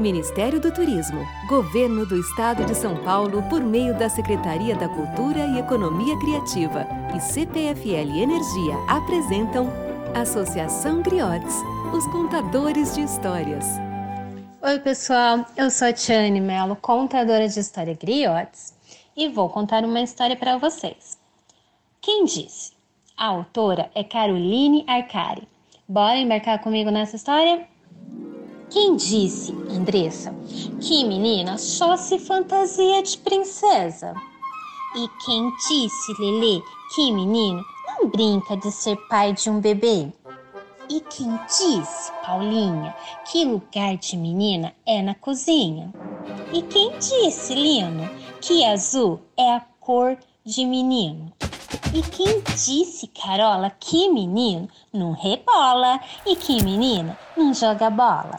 Ministério do Turismo, Governo do Estado de São Paulo, por meio da Secretaria da Cultura e Economia Criativa e CPFL Energia apresentam Associação Griotes, os contadores de histórias. Oi, pessoal, eu sou a Tiane Mello, contadora de história Griotes, e vou contar uma história para vocês. Quem disse? A autora é Caroline Arcari. Bora embarcar comigo nessa história? Quem disse, Andressa, que menina só se fantasia de princesa? E quem disse, Lelê, que menino não brinca de ser pai de um bebê? E quem disse, Paulinha, que lugar de menina é na cozinha? E quem disse, Lino, que azul é a cor de menino? E quem disse, Carola, que menino não rebola e que menina não joga bola?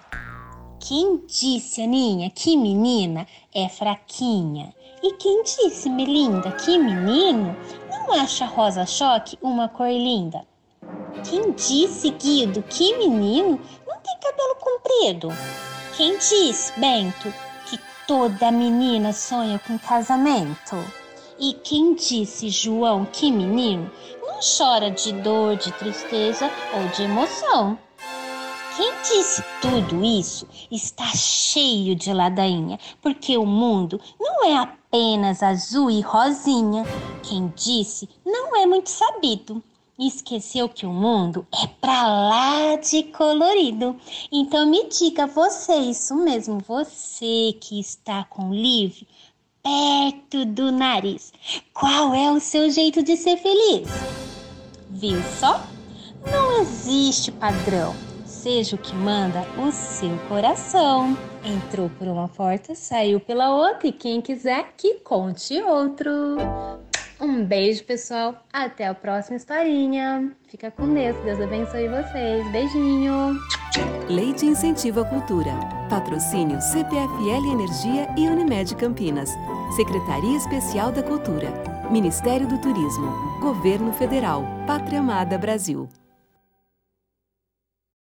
Quem disse, Aninha, que menina é fraquinha? E quem disse, Melinda, que menino não acha rosa choque uma cor linda? Quem disse, Guido, que menino não tem cabelo comprido? Quem disse, Bento, que toda menina sonha com casamento? E quem disse, João, que menino não chora de dor, de tristeza ou de emoção? Quem disse tudo isso está cheio de ladainha, porque o mundo não é apenas azul e rosinha. Quem disse não é muito sabido. Esqueceu que o mundo é pra lá de colorido. Então me diga você, isso mesmo, você que está com o livro perto do nariz. Qual é o seu jeito de ser feliz? Viu só? Não existe padrão seja o que manda o seu coração. Entrou por uma porta, saiu pela outra e quem quiser que conte outro. Um beijo, pessoal. Até a próxima historinha. Fica com Deus. Deus abençoe vocês. Beijinho. Lei de Incentivo à Cultura. Patrocínio CPFL Energia e Unimed Campinas. Secretaria Especial da Cultura. Ministério do Turismo. Governo Federal. Pátria Amada Brasil.